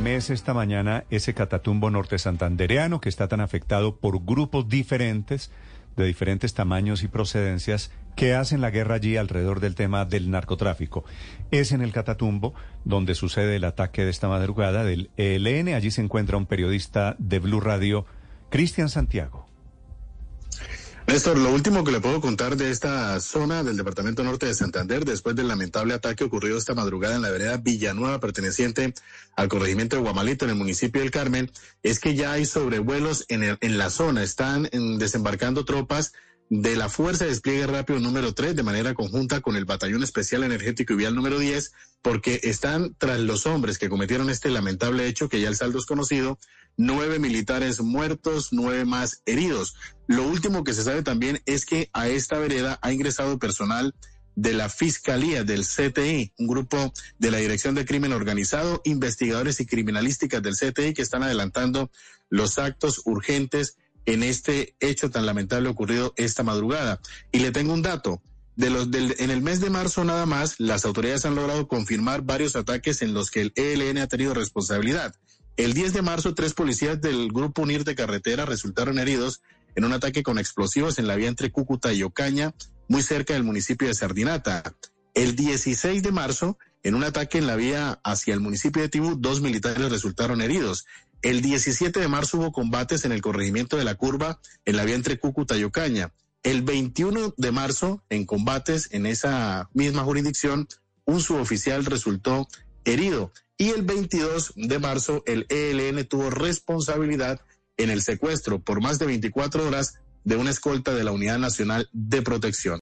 estremece esta mañana ese catatumbo norte santandereano que está tan afectado por grupos diferentes, de diferentes tamaños y procedencias, que hacen la guerra allí alrededor del tema del narcotráfico. Es en el catatumbo donde sucede el ataque de esta madrugada del ELN. Allí se encuentra un periodista de Blue Radio, Cristian Santiago. Néstor, lo último que le puedo contar de esta zona del departamento norte de Santander, después del lamentable ataque ocurrido esta madrugada en la vereda Villanueva, perteneciente al corregimiento de Guamalito, en el municipio del Carmen, es que ya hay sobrevuelos en, en la zona. Están desembarcando tropas de la Fuerza de Despliegue Rápido número 3 de manera conjunta con el Batallón Especial Energético y Vial número 10, porque están tras los hombres que cometieron este lamentable hecho, que ya el saldo es conocido, nueve militares muertos, nueve más heridos. Lo último que se sabe también es que a esta vereda ha ingresado personal de la Fiscalía del CTI, un grupo de la Dirección de Crimen Organizado, investigadores y criminalísticas del CTI que están adelantando los actos urgentes en este hecho tan lamentable ocurrido esta madrugada. Y le tengo un dato. De los en el mes de marzo nada más, las autoridades han logrado confirmar varios ataques en los que el ELN ha tenido responsabilidad. El 10 de marzo, tres policías del Grupo UNIR de Carretera resultaron heridos en un ataque con explosivos en la vía entre Cúcuta y Ocaña, muy cerca del municipio de Sardinata. El 16 de marzo, en un ataque en la vía hacia el municipio de Tibú, dos militares resultaron heridos. El 17 de marzo hubo combates en el corregimiento de la curva en la vía entre Cúcuta y Ocaña. El 21 de marzo, en combates en esa misma jurisdicción, un suboficial resultó herido y el 22 de marzo el ELN tuvo responsabilidad en el secuestro por más de 24 horas de una escolta de la Unidad Nacional de Protección.